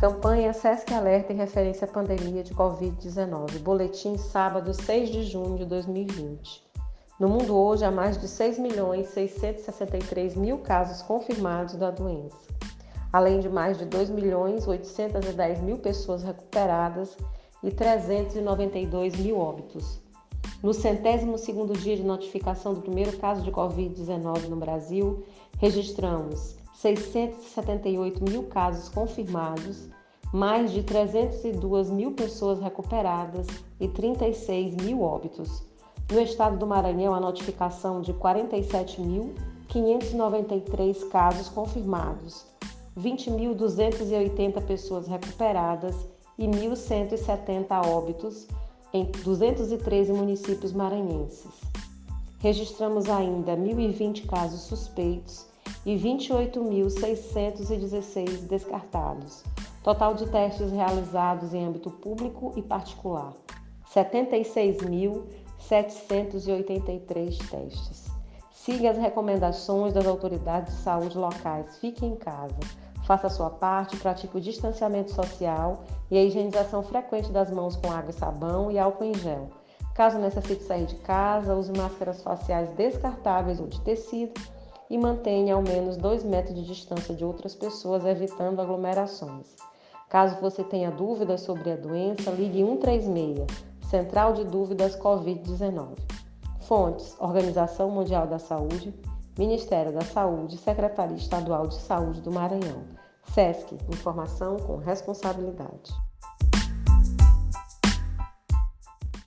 Campanha SESC Alerta em referência à pandemia de Covid-19. Boletim sábado 6 de junho de 2020. No mundo hoje há mais de 6 milhões 663 mil casos confirmados da doença, além de mais de 2 milhões 810 mil pessoas recuperadas e 392 mil óbitos. No centésimo segundo dia de notificação do primeiro caso de Covid-19 no Brasil, registramos 678 mil casos confirmados, mais de 302 mil pessoas recuperadas e 36 mil óbitos. No estado do Maranhão, a notificação de 47.593 casos confirmados, 20.280 pessoas recuperadas e 1.170 óbitos em 213 municípios maranhenses. Registramos ainda 1.020 casos suspeitos e 28.616 descartados. Total de testes realizados em âmbito público e particular: 76.783 testes. Siga as recomendações das autoridades de saúde locais. Fique em casa. Faça a sua parte, pratique o distanciamento social e a higienização frequente das mãos com água e sabão e álcool em gel. Caso necessite sair de casa, use máscaras faciais descartáveis ou de tecido e mantenha ao menos 2 metros de distância de outras pessoas, evitando aglomerações. Caso você tenha dúvidas sobre a doença, ligue 136, Central de Dúvidas Covid-19. Fontes: Organização Mundial da Saúde, Ministério da Saúde, Secretaria Estadual de Saúde do Maranhão. SESC Informação com responsabilidade.